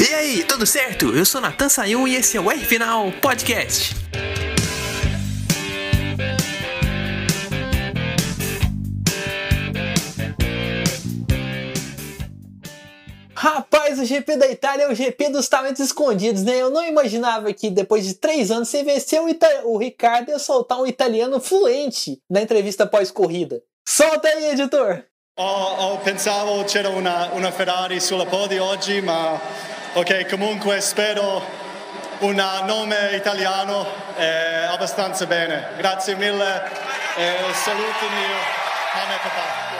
E aí, tudo certo? Eu sou Natan Sayun e esse é o R Final Podcast. Rapaz, o GP da Itália é o GP dos talentos escondidos, né? Eu não imaginava que depois de três anos sem vencer o, Ita o Ricardo ia soltar um italiano fluente na entrevista pós-corrida. Solta aí, editor! Oh, oh, pensavo c'era una, una Ferrari sulla podio oggi, ma ok, comunque spero un nome italiano eh, abbastanza bene. Grazie mille e salutami mamma e papà.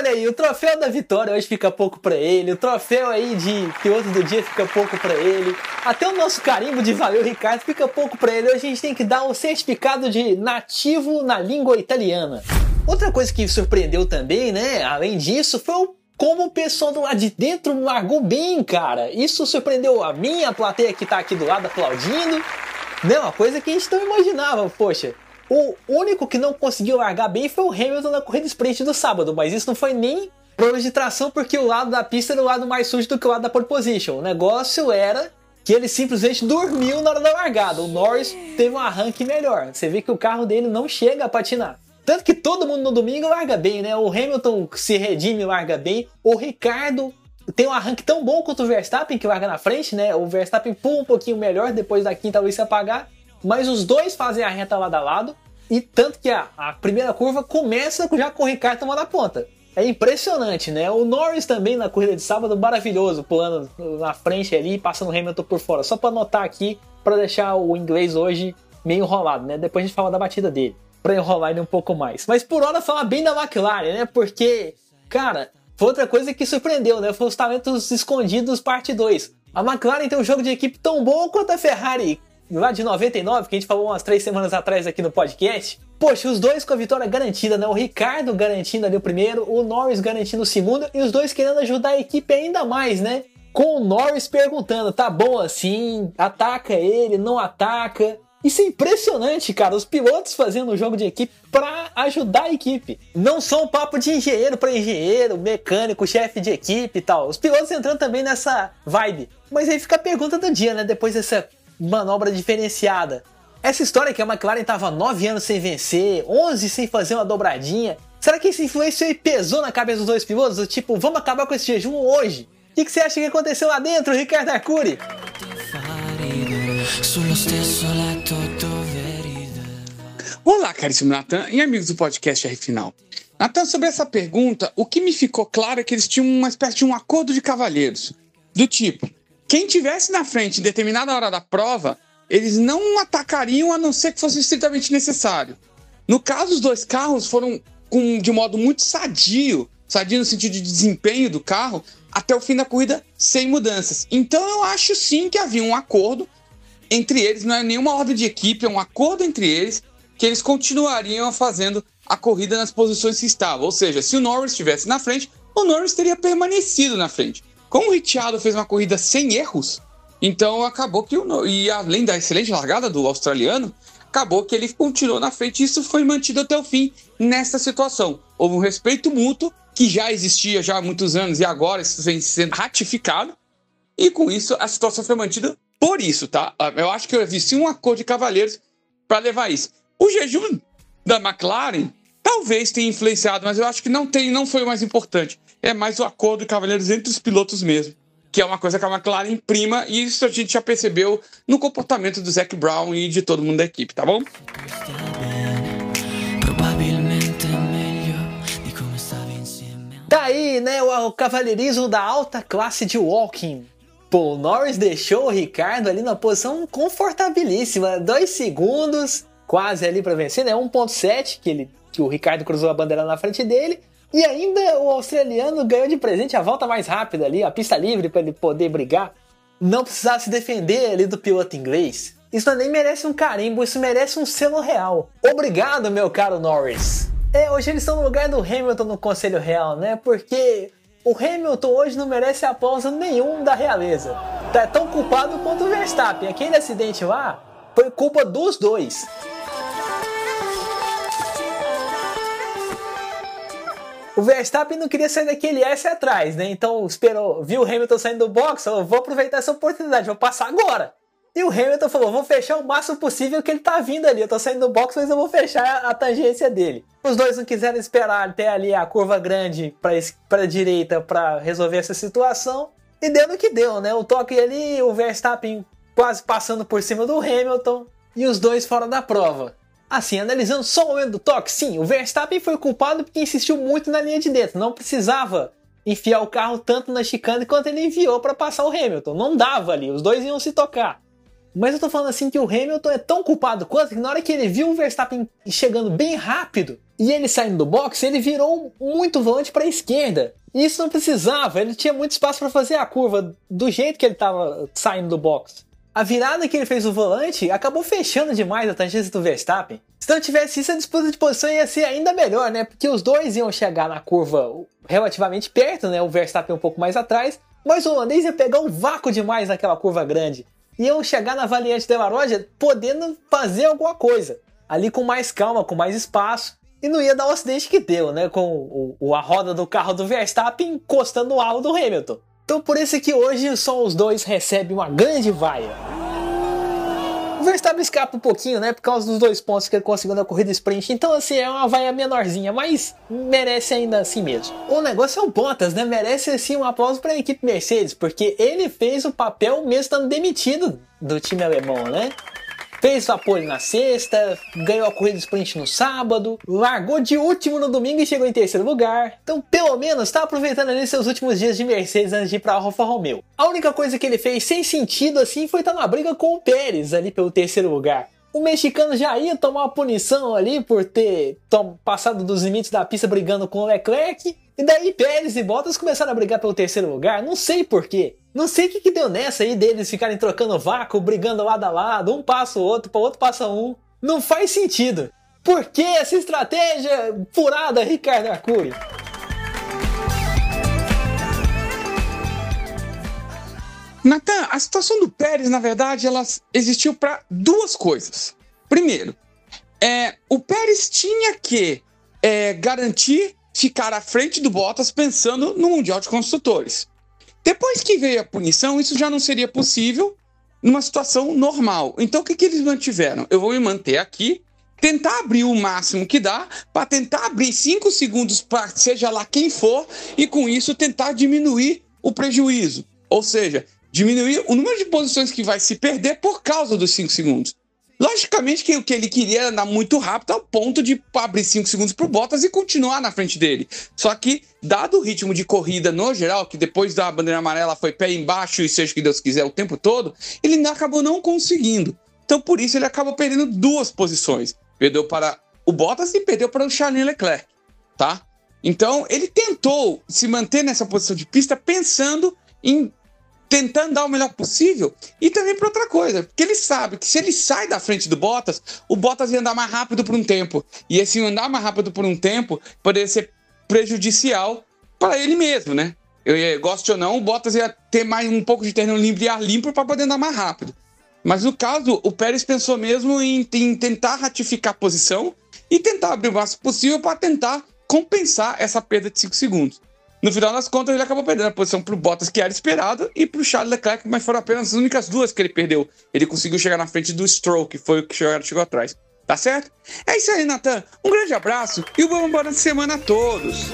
Olha aí, o troféu da vitória hoje fica pouco para ele, o troféu aí de piloto do dia fica pouco para ele, até o nosso carimbo de valeu Ricardo fica pouco para ele. Hoje a gente tem que dar o um certificado de nativo na língua italiana. Outra coisa que surpreendeu também, né, além disso, foi o como o pessoal do lado de dentro largou bem, cara. Isso surpreendeu a minha plateia que tá aqui do lado aplaudindo. Né, uma coisa que a gente não imaginava, poxa. O único que não conseguiu largar bem foi o Hamilton na corrida sprint do sábado, mas isso não foi nem problema de tração, porque o lado da pista era o lado mais sujo do que o lado da pole position. O negócio era que ele simplesmente dormiu na hora da largada. O Norris teve um arranque melhor. Você vê que o carro dele não chega a patinar. Tanto que todo mundo no domingo larga bem, né? O Hamilton se redime larga bem. O Ricardo tem um arranque tão bom quanto o Verstappen, que larga na frente, né? O Verstappen pula um pouquinho melhor depois da quinta luz se apagar mas os dois fazem a reta lado a lado, e tanto que a, a primeira curva começa já com o Ricardo tomando a ponta. É impressionante, né? O Norris também na corrida de sábado, maravilhoso, pulando na frente ali, passando o Hamilton por fora. Só para anotar aqui, para deixar o inglês hoje meio enrolado, né? Depois a gente fala da batida dele, para enrolar ele um pouco mais. Mas por hora falar bem da McLaren, né? Porque, cara, foi outra coisa que surpreendeu, né? Foi os talentos escondidos parte 2. A McLaren tem um jogo de equipe tão bom quanto a Ferrari, lá de 99, que a gente falou umas três semanas atrás aqui no podcast. Poxa, os dois com a vitória garantida, né? O Ricardo garantindo ali o primeiro, o Norris garantindo o segundo, e os dois querendo ajudar a equipe ainda mais, né? Com o Norris perguntando, tá bom assim? Ataca ele, não ataca? Isso é impressionante, cara. Os pilotos fazendo um jogo de equipe para ajudar a equipe. Não só um papo de engenheiro para engenheiro, mecânico, chefe de equipe e tal. Os pilotos entrando também nessa vibe. Mas aí fica a pergunta do dia, né? Depois dessa manobra diferenciada. Essa história que a McLaren estava 9 anos sem vencer, 11 sem fazer uma dobradinha, será que isso influenciou e pesou na cabeça dos dois pilotos? Tipo, vamos acabar com esse jejum hoje? O que, que você acha que aconteceu lá dentro, Ricardo Arcuri? Olá, caríssimo Natan e amigos do podcast R Final. Natan, sobre essa pergunta, o que me ficou claro é que eles tinham uma espécie de um acordo de cavalheiros. Do tipo, quem tivesse na frente em determinada hora da prova, eles não atacariam a não ser que fosse estritamente necessário. No caso, os dois carros foram com, de modo muito sadio, sadio no sentido de desempenho do carro, até o fim da corrida sem mudanças. Então eu acho sim que havia um acordo entre eles, não é nenhuma ordem de equipe, é um acordo entre eles, que eles continuariam fazendo a corrida nas posições que estavam. Ou seja, se o Norris estivesse na frente, o Norris teria permanecido na frente. Como o Ricciardo fez uma corrida sem erros, então acabou que o e além da excelente largada do australiano, acabou que ele continuou na frente. E isso foi mantido até o fim nessa situação. Houve um respeito mútuo que já existia já há muitos anos e agora isso vem sendo ratificado. E com isso a situação foi mantida por isso, tá? Eu acho que eu vi sim um acordo de cavalheiros para levar isso. O jejum da McLaren talvez tenha influenciado, mas eu acho que não tem, não foi o mais importante é mais o acordo de cavalheiros entre os pilotos mesmo. Que é uma coisa que a McLaren imprima, e isso a gente já percebeu no comportamento do Zac Brown e de todo mundo da equipe, tá bom? Tá aí, né, o, o cavalheirismo da alta classe de walking. Pô, Norris deixou o Ricardo ali na posição confortabilíssima, dois segundos, quase ali para vencer, né? 1.7 que ele que o Ricardo cruzou a bandeira na frente dele e ainda o australiano ganhou de presente a volta mais rápida ali, a pista livre para ele poder brigar. Não precisar se defender ali do piloto inglês. Isso nem merece um carimbo, isso merece um selo real. Obrigado, meu caro Norris. É, hoje eles estão no lugar do Hamilton no Conselho Real, né? Porque o Hamilton hoje não merece aplauso nenhum da realeza. Tá tão culpado quanto o Verstappen. Aquele acidente lá foi culpa dos dois. O Verstappen não queria sair daquele S atrás, né? Então esperou, viu o Hamilton saindo do box, falou: vou aproveitar essa oportunidade, vou passar agora. E o Hamilton falou: vou fechar o máximo possível que ele tá vindo ali. Eu tô saindo do box, mas eu vou fechar a tangência dele. Os dois não quiseram esperar até ali a curva grande para para direita para resolver essa situação. E deu no que deu, né? O toque ali, o Verstappen quase passando por cima do Hamilton e os dois fora da prova. Assim, analisando só o momento do toque, sim, o Verstappen foi culpado porque insistiu muito na linha de dentro. Não precisava enfiar o carro tanto na chicane quanto ele enviou para passar o Hamilton. Não dava ali, os dois iam se tocar. Mas eu tô falando assim que o Hamilton é tão culpado quanto que na hora que ele viu o Verstappen chegando bem rápido e ele saindo do box, ele virou muito volante para a esquerda. E isso não precisava, ele tinha muito espaço para fazer a curva do jeito que ele estava saindo do box. A virada que ele fez o volante acabou fechando demais a tangência do Verstappen. Se não tivesse isso, a disputa de posição ia ser ainda melhor, né? Porque os dois iam chegar na curva relativamente perto, né? O Verstappen um pouco mais atrás, mas o holandês ia pegar um vácuo demais naquela curva grande iam chegar na Valiante de La Roja podendo fazer alguma coisa. Ali com mais calma, com mais espaço. E não ia dar o acidente que deu, né? Com o, a roda do carro do Verstappen encostando no alo do Hamilton. Então por isso que hoje só os dois recebem uma grande vaia. O Verstappen escapa um pouquinho, né? Por causa dos dois pontos que ele conseguiu na corrida sprint. Então, assim, é uma vaia menorzinha, mas merece ainda assim mesmo. O negócio é o Bottas, né? Merece, assim, um aplauso para a equipe Mercedes, porque ele fez o papel mesmo estando demitido do time alemão, né? Fez pole na sexta, ganhou a corrida sprint no sábado, largou de último no domingo e chegou em terceiro lugar. Então, pelo menos, está aproveitando ali seus últimos dias de Mercedes antes de ir para Alfa Romeo. A única coisa que ele fez sem sentido assim foi estar tá na briga com o Pérez ali pelo terceiro lugar. O mexicano já ia tomar uma punição ali por ter passado dos limites da pista brigando com o Leclerc. E daí Pérez e Bottas começaram a brigar pelo terceiro lugar, não sei porquê. Não sei o que, que deu nessa aí deles ficarem trocando vácuo, brigando lado a lado, um passa o outro, para outro passa um. Não faz sentido. Por que essa estratégia furada, Ricardo Arcuri? Natan, a situação do Pérez, na verdade, ela existiu para duas coisas. Primeiro, é, o Pérez tinha que é, garantir ficar à frente do Bottas pensando no Mundial de Construtores. Depois que veio a punição, isso já não seria possível numa situação normal. Então, o que, que eles mantiveram? Eu vou me manter aqui, tentar abrir o máximo que dá, para tentar abrir 5 segundos para seja lá quem for, e com isso tentar diminuir o prejuízo. Ou seja, diminuir o número de posições que vai se perder por causa dos 5 segundos. Logicamente que o que ele queria era andar muito rápido ao ponto de abrir 5 segundos para o Bottas e continuar na frente dele. Só que, dado o ritmo de corrida no geral, que depois da bandeira amarela foi pé embaixo e seja o que Deus quiser o tempo todo, ele acabou não conseguindo. Então, por isso, ele acabou perdendo duas posições. Perdeu para o Bottas e perdeu para o Charles Leclerc, tá? Então, ele tentou se manter nessa posição de pista pensando em tentando dar o melhor possível. E também para outra coisa, porque ele sabe que se ele sai da frente do Bottas, o Bottas ia andar mais rápido por um tempo. E esse andar mais rápido por um tempo poderia ser prejudicial para ele mesmo, né? Eu, gosto ou não, o Bottas ia ter mais um pouco de terreno livre e ar limpo para poder andar mais rápido. Mas no caso, o Pérez pensou mesmo em, em tentar ratificar a posição e tentar abrir o máximo possível para tentar compensar essa perda de 5 segundos. No final das contas, ele acabou perdendo a posição pro Bottas, que era esperado, e pro Charles Leclerc, mas foram apenas as únicas duas que ele perdeu. Ele conseguiu chegar na frente do Stroll, que foi o que chegou, chegou atrás. Tá certo? É isso aí, Natan. Um grande abraço e uma boa semana a todos.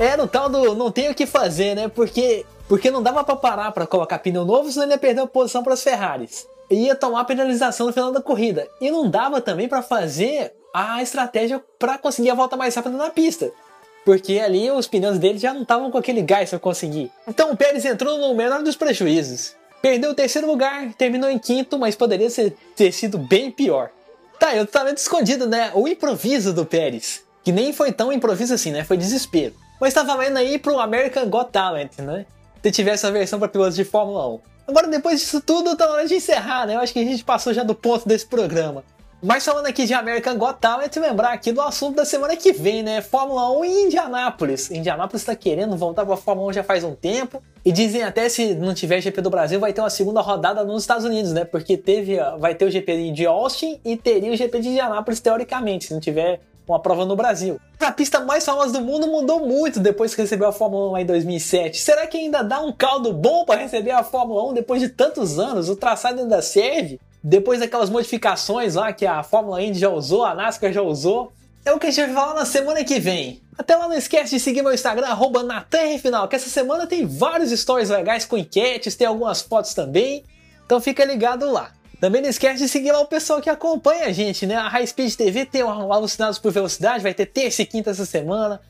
É, no tal do não tem o que fazer, né? Porque, porque não dava para parar para colocar pneu novo, senão ele ia perder a posição para as Ferraris. E ia tomar penalização no final da corrida. E não dava também para fazer a estratégia para conseguir a volta mais rápida na pista. Porque ali os pneus dele já não estavam com aquele gás para conseguir. Então o Pérez entrou no menor dos prejuízos. Perdeu o terceiro lugar, terminou em quinto, mas poderia ter sido bem pior. Tá, eu talento escondido, né? O improviso do Pérez. Que nem foi tão improviso assim, né? Foi desespero. Mas tá valendo aí pro American Got Talent, né? Se tivesse a versão para pilotos de Fórmula 1. Agora, depois disso tudo, tá na hora de encerrar, né? Eu acho que a gente passou já do ponto desse programa. Mas falando aqui de American Got Talent, lembrar aqui do assunto da semana que vem, né? Fórmula 1 em Indianápolis. Indianápolis está querendo voltar para a Fórmula 1 já faz um tempo. E dizem até se não tiver GP do Brasil, vai ter uma segunda rodada nos Estados Unidos, né? Porque teve, vai ter o GP de Austin e teria o GP de Indianápolis teoricamente, se não tiver uma prova no Brasil. A pista mais famosa do mundo mudou muito depois que recebeu a Fórmula 1 lá em 2007. Será que ainda dá um caldo bom para receber a Fórmula 1 depois de tantos anos? O traçado ainda serve? Depois daquelas modificações lá que a Fórmula Indy já usou, a NASCAR já usou. É o que a gente vai falar na semana que vem. Até lá não esquece de seguir meu Instagram, arroba que essa semana tem vários stories legais com enquetes, tem algumas fotos também. Então fica ligado lá. Também não esquece de seguir lá o pessoal que acompanha a gente, né? A High Speed TV tem o Alucinados por Velocidade, vai ter terça e quinta essa semana.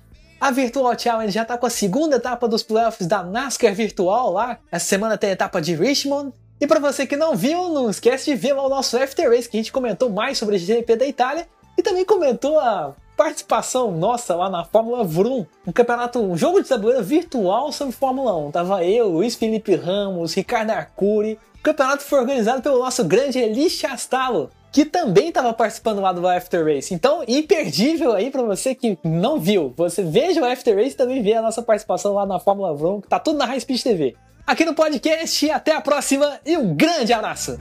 A Virtual Challenge já tá com a segunda etapa dos playoffs da NASCAR Virtual lá. Essa semana tem a etapa de Richmond. E para você que não viu, não esquece de ver lá o nosso After Race, que a gente comentou mais sobre o GP da Itália. E também comentou a participação nossa lá na Fórmula Vroom, um campeonato, um jogo de tabuleiro virtual sobre Fórmula 1. Tava eu, Luiz Felipe Ramos, Ricardo Arcuri, o campeonato foi organizado pelo nosso grande Eli Chastalo, que também estava participando lá do After Race. Então, imperdível aí para você que não viu. Você veja o After Race e também vê a nossa participação lá na Fórmula Vroom, que tá tudo na High Speed TV. Aqui no podcast, até a próxima e um grande abraço!